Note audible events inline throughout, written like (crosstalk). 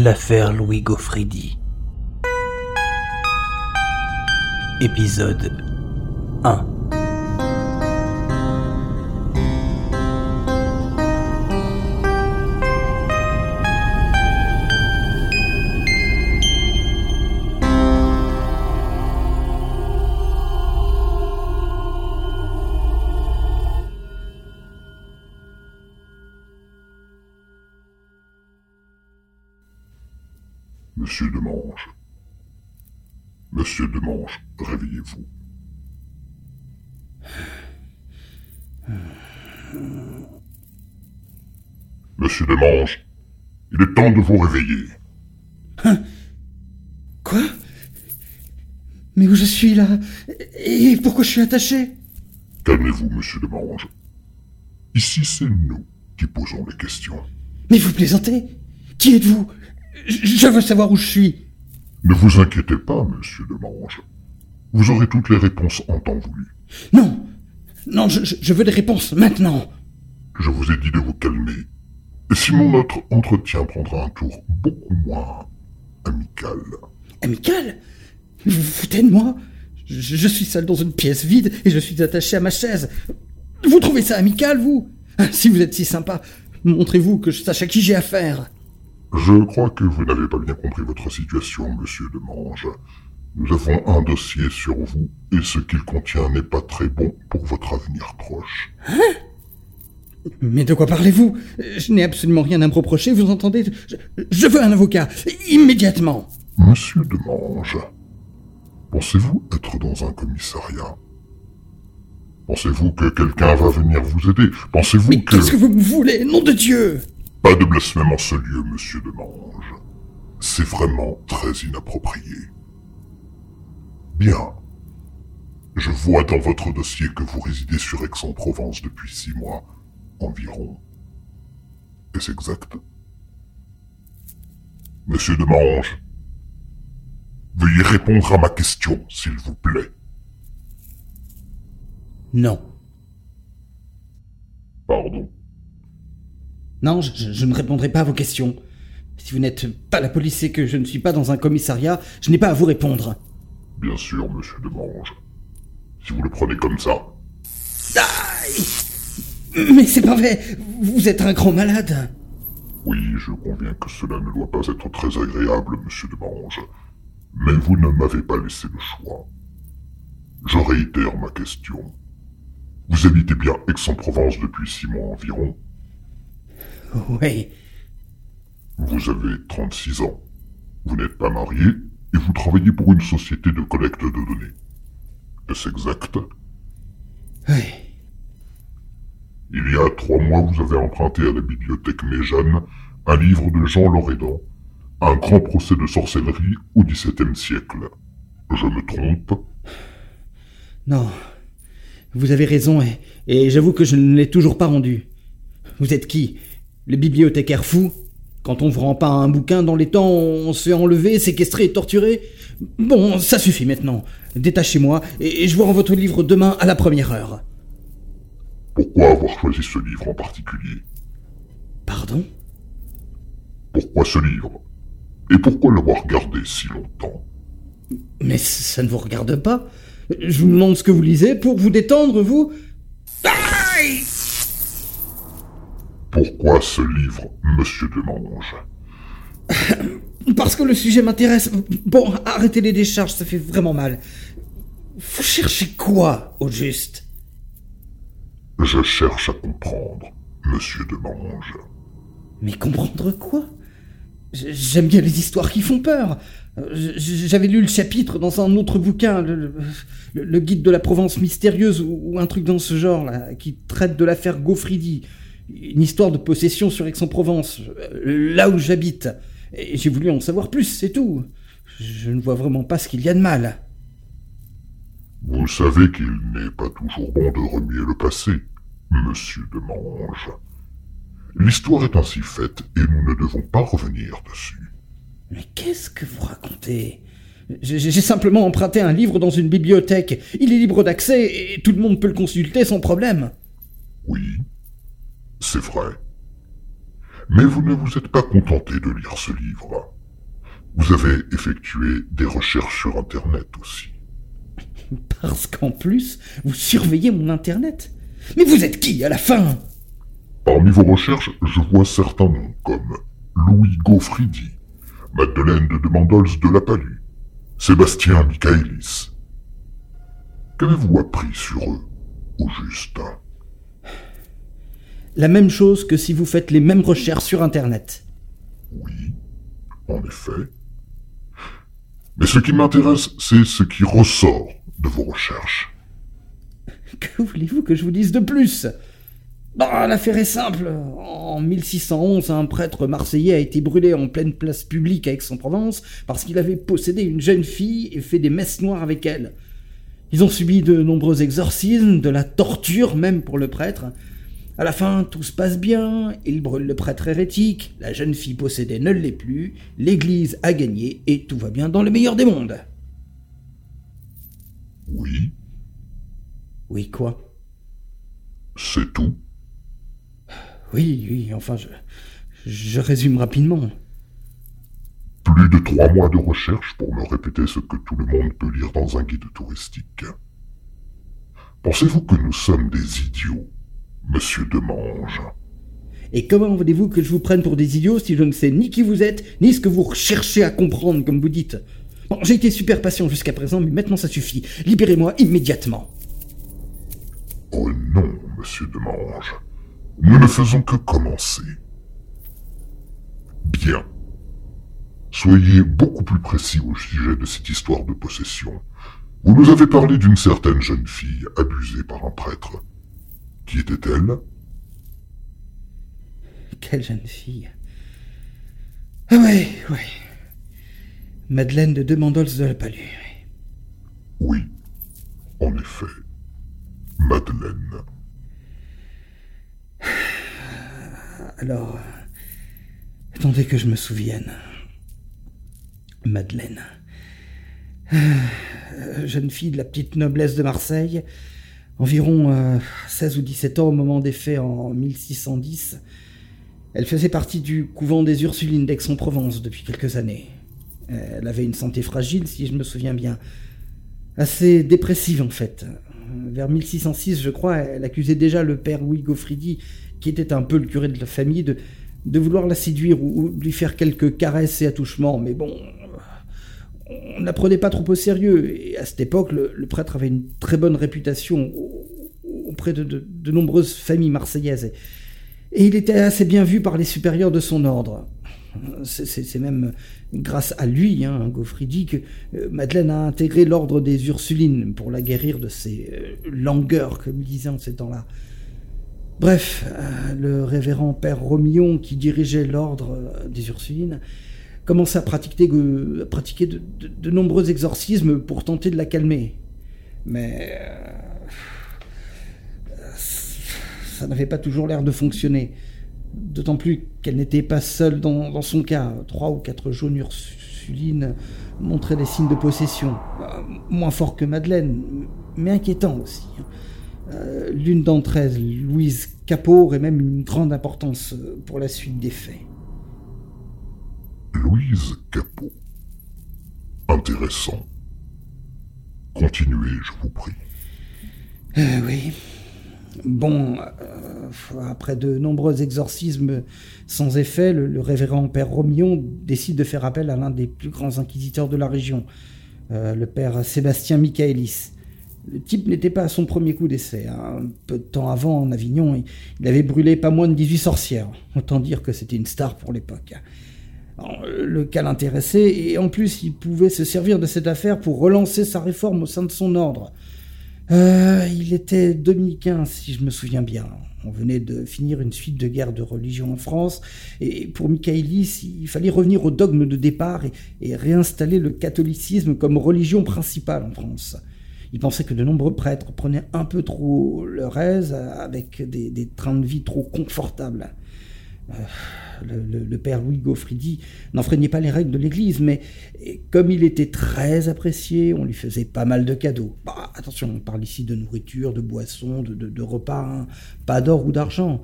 L'affaire Louis Gaufridi. Épisode 1 Monsieur Demange. Monsieur Demange, réveillez-vous. Monsieur Demange, il est temps de vous réveiller. Quoi? Mais où je suis là? Et pourquoi je suis attaché? Calmez-vous, monsieur Demange. Ici, c'est nous qui posons les questions. Mais vous plaisantez Qui êtes-vous? Je veux savoir où je suis. Ne vous inquiétez pas, monsieur Demange. Vous aurez toutes les réponses en temps voulu. Non Non, je, je- je veux des réponses maintenant. Je vous ai dit de vous calmer. Et sinon, notre entretien prendra un tour beaucoup moins amical? Amical? Vous vous foutez de moi? Je, je suis seul dans une pièce vide et je suis attaché à ma chaise. Vous trouvez ça amical, vous? Ah, Si vous êtes si sympa, montrez-vous que je sache à qui j'ai affaire. Je crois que vous n'avez pas bien compris votre situation, monsieur Demange. Nous avons un dossier sur vous, et ce qu'il contient n'est pas très bon pour votre avenir proche. Mais de quoi parlez-vous? Je n'ai absolument rien à me reprocher, vous entendez? Je, je veux un avocat, immédiatement. Monsieur Demange, pensez-vous être dans un commissariat? Pensez-vous que quelqu'un va venir vous aider? Pensez-vous que... qu'est-ce que vous voulez, nom de Dieu? Pas de blasphème en ce lieu, monsieur Demange. C'est vraiment très inapproprié. Bien. Je vois dans votre dossier que vous résidez sur Aix-en-Provence depuis six mois environ. Est-ce exact? Monsieur Demange, veuillez répondre à ma question, s'il vous plaît. Non. Pardon. Non, je, ne répondrai pas à vos questions. Si vous n'êtes pas la police et que je ne suis pas dans un commissariat, je n'ai pas à vous répondre. Bien sûr, monsieur Demange. Si vous le prenez comme ça. Aïe Mais c'est pas vrai Vous êtes un grand malade Oui, je conviens que cela ne doit pas être très agréable, monsieur Demange. Mais vous ne m'avez pas laissé le choix. Je réitère ma question. Vous habitez bien Aix-en-Provence depuis six mois environ. (laughs) Oui. Vous avez 36 ans. Vous n'êtes pas marié et vous travaillez pour une société de collecte de données. Est-ce exact? Oui. Il y a trois mois, vous avez emprunté à la bibliothèque Méjeanne un livre de Jean Loredan, Un grand procès de sorcellerie au XVIIe siècle. Je me trompe? Non. Vous avez raison et, et j'avoue que je ne l'ai toujours pas rendu. Vous êtes qui? Le bibliothécaire fou Quand on vous rend pas un bouquin dans les temps, on se fait enlever, séquestrer et torturer Bon, ça suffit maintenant. Détachez-moi et, je vous rends votre livre demain à la première heure. Pourquoi avoir choisi ce livre en particulier? Pardon? Pourquoi ce livre? Et pourquoi l'avoir gardé si longtemps? Mais ça ne vous regarde pas. Je vous demande ce que vous lisez pour vous détendre, vous Pourquoi ce livre, monsieur Demange (coughs) Parce que le sujet m'intéresse. Bon, arrêtez les décharges, ça fait vraiment mal. Vous cherchez quoi, au juste? Je cherche à comprendre, monsieur Demange. Mais comprendre quoi? J'aime bien les histoires qui font peur. J'avais lu le chapitre dans un autre bouquin, le, le- le- le guide de la Provence mystérieuse ou, ou un truc dans ce genre là, qui traite de l'affaire Gaufridi, une histoire de possession sur Aix-en-Provence, euh, là où j'habite. Et j'ai voulu en savoir plus, c'est tout. Je ne vois vraiment pas ce qu'il y a de mal. Vous savez qu'il n'est pas toujours bon de remuer le passé, monsieur Demange. L'histoire est ainsi faite et nous ne devons pas revenir dessus. Mais qu'est-ce que vous racontez? J'ai simplement emprunté un livre dans une bibliothèque. Il est libre d'accès et tout le monde peut le consulter sans problème. Oui, c'est vrai. Mais vous ne vous êtes pas contenté de lire ce livre. Vous avez effectué des recherches sur Internet aussi. (laughs) Parce qu'en plus, vous surveillez mon Internet. Mais vous êtes qui à la fin? Parmi vos recherches, je vois certains noms comme Louis Gaufridi, Madeleine de Demandols de la Palue, Sébastien Michaelis. Qu'avez-vous appris sur eux, au juste? La même chose que si vous faites les mêmes recherches sur Internet. Oui, en effet. Mais ce qui m'intéresse, c'est ce qui ressort de vos recherches. (laughs) Que voulez-vous que je vous dise de plus? Bah, l'affaire est simple. En 1611, un prêtre marseillais a été brûlé en pleine place publique à Aix-en-Provence parce qu'il avait possédé une jeune fille et fait des messes noires avec elle. Ils ont subi de nombreux exorcismes, de la torture même pour le prêtre. À la fin, tout se passe bien, il brûle le prêtre hérétique, la jeune fille possédée ne l'est plus, l'église a gagné et tout va bien dans le meilleur des mondes. Oui, Oui, quoi? C'est tout. Oui, oui, enfin, je, je résume rapidement. Plus de trois mois de recherche pour me répéter ce que tout le monde peut lire dans un guide touristique. Pensez-vous que nous sommes des idiots, monsieur Demange Et comment voulez-vous que je vous prenne pour des idiots si je ne sais ni qui vous êtes, ni ce que vous recherchez à comprendre, comme vous dites? Bon, j'ai été super patient jusqu'à présent, mais maintenant ça suffit. Libérez-moi immédiatement. Oh non, monsieur Demange. Nous ne faisons que commencer. Bien. Soyez beaucoup plus précis au sujet de cette histoire de possession. Vous nous avez parlé d'une certaine jeune fille abusée par un prêtre. Qui était-elle? Quelle jeune fille. Ah ouais, ouais. Madeleine de Demandols de la Palue. Oui, en effet. Madeleine. (sighs) Alors, attendez que je me souvienne. Madeleine. Euh, (sighs) jeune fille de la petite noblesse de Marseille, environ euh, 16 ou 17 ans au moment des faits en 1610. Elle faisait partie du couvent des Ursulines d'Aix-en-Provence depuis quelques années. Elle avait une santé fragile, si je me souviens bien. Assez dépressive, en fait. Vers 1606, je crois, elle accusait déjà le père Louis Gaufridi, qui était un peu le curé de la famille, de, vouloir la séduire ou, lui faire quelques caresses et attouchements. Mais bon, on ne la prenait pas trop au sérieux. Et à cette époque, le, prêtre avait une très bonne réputation auprès de, nombreuses familles marseillaises. Et il était assez bien vu par les supérieurs de son ordre. C'est- même grâce à lui, hein, Gaufridi, que euh, Madeleine a intégré l'ordre des Ursulines pour la guérir de ses euh, langueurs, comme il disait en ces temps-là. Bref, euh, le révérend père Romillon, qui dirigeait l'ordre euh, des Ursulines, commença à pratiquer, de, nombreux exorcismes pour tenter de la calmer. Mais ça n'avait pas toujours l'air de fonctionner. D'autant plus qu'elle n'était pas seule dans, dans son cas. Trois ou quatre jaunes ursulines montraient des signes de possession. Euh, Moins fort que Madeleine, mais inquiétant aussi. Euh, L'une d'entre elles, Louise Capot, aurait même une grande importance euh, pour la suite des faits. Louise Capot. Intéressant. Continuez, je vous prie. Euh, oui. Bon, euh, après de nombreux exorcismes sans effet, le, révérend père Romillon décide de faire appel à l'un des plus grands inquisiteurs de la région, euh, le père Sébastien Michaelis. Le type n'était pas à son premier coup d'essai. hein. Peu de temps avant, en Avignon, il, il avait brûlé pas moins de 18 sorcières. Autant dire que c'était une star pour l'époque. Le cas l'intéressait, et en plus, il pouvait se servir de cette affaire pour relancer sa réforme au sein de son ordre. Euh, il était dominicain, si je me souviens bien. On venait de finir une suite de guerres de religion en France, et pour Michaelis, il fallait revenir au dogme de départ et, réinstaller le catholicisme comme religion principale en France. Il pensait que de nombreux prêtres prenaient un peu trop leur aise avec des trains de vie trop confortables. Euh, le, père Louis Gaufridi n'enfreignait pas les règles de l'Église, mais comme il était très apprécié, on lui faisait pas mal de cadeaux. Bah, attention, on parle ici de nourriture, de boissons, de repas, hein, pas d'or ou d'argent.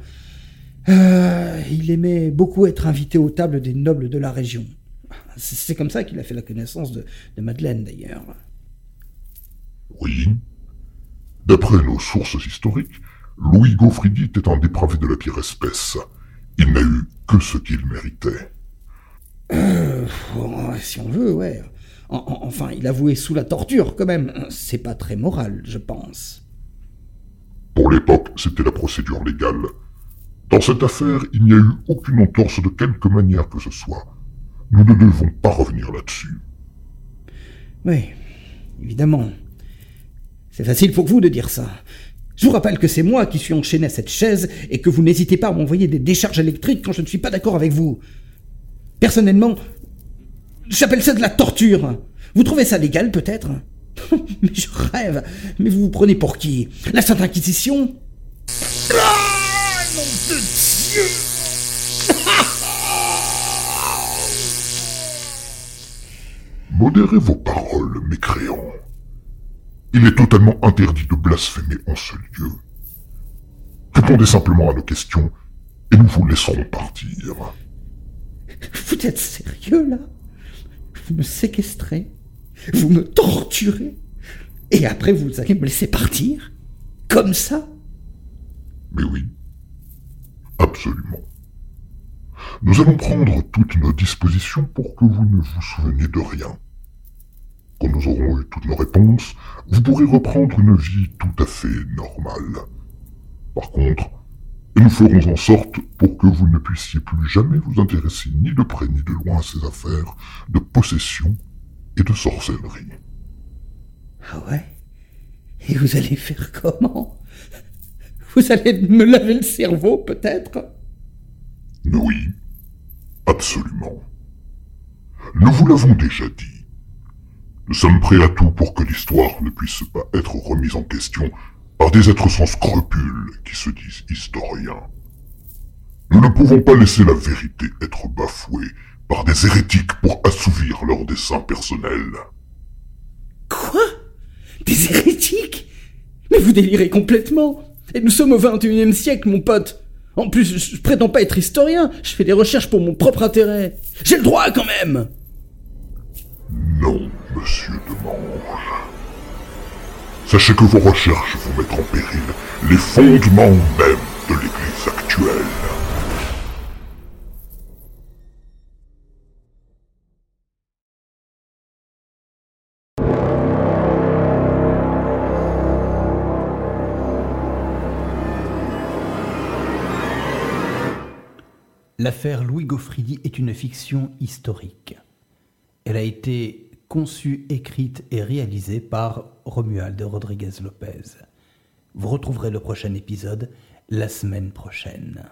Euh, il aimait beaucoup être invité aux tables des nobles de la région. C'est comme ça qu'il a fait la connaissance de, de Madeleine, d'ailleurs. Oui. D'après nos sources historiques, Louis Gaufridi était un dépravé de la pire espèce. Il n'a eu que ce qu'il méritait. Euh, si on veut, ouais. enfin, il avouait sous la torture, quand même. C'est pas très moral, je pense. Pour l'époque, c'était la procédure légale. Dans cette affaire, il n'y a eu aucune entorse de quelque manière que ce soit. Nous ne devons pas revenir là-dessus. Oui, évidemment. C'est facile pour vous de dire ça. Je vous rappelle que c'est moi qui suis enchaîné à cette chaise et que vous n'hésitez pas à m'envoyer des décharges électriques quand je ne suis pas d'accord avec vous. Personnellement, j'appelle ça de la torture. Vous trouvez ça légal peut-être? (laughs) Mais je rêve. Mais vous vous prenez pour qui? La Sainte Inquisition? Ah, nom de Dieu Modérez vos paroles, mécréants. Il est totalement interdit de blasphémer en ce lieu. Répondez simplement à nos questions et nous vous laisserons partir. Vous êtes sérieux là? Vous me séquestrez Vous me torturez Et après vous allez me laisser partir? Comme ça? Mais oui. Absolument. Nous allons prendre toutes nos dispositions pour que vous ne vous souveniez de rien. Quand nous aurons eu toutes nos réponses, vous pourrez reprendre une vie tout à fait normale. Par contre, nous ferons en sorte pour que vous ne puissiez plus jamais vous intéresser ni de près ni de loin à ces affaires de possession et de sorcellerie. Ah ouais? Et vous allez faire comment? Vous allez me laver le cerveau, peut-être? Oui, absolument. Nous vous l'avons déjà dit. Nous sommes prêts à tout pour que l'histoire ne puisse pas être remise en question par des êtres sans scrupules qui se disent historiens. Nous ne pouvons pas laisser la vérité être bafouée par des hérétiques pour assouvir leurs desseins personnels. Quoi? Des hérétiques? Mais vous délirez complètement Et nous sommes au XXIe siècle, mon pote En plus, je prétends pas être historien, je fais des recherches pour mon propre intérêt. J'ai le droit quand même Non, monsieur Demange. Sachez que vos recherches vont mettre en péril les fondements même de l'Église actuelle. L'affaire Louis Gaufridi est une fiction historique. Elle a été conçue, écrite et réalisée par Romuald Rodriguez Lopez. Vous retrouverez le prochain épisode la semaine prochaine.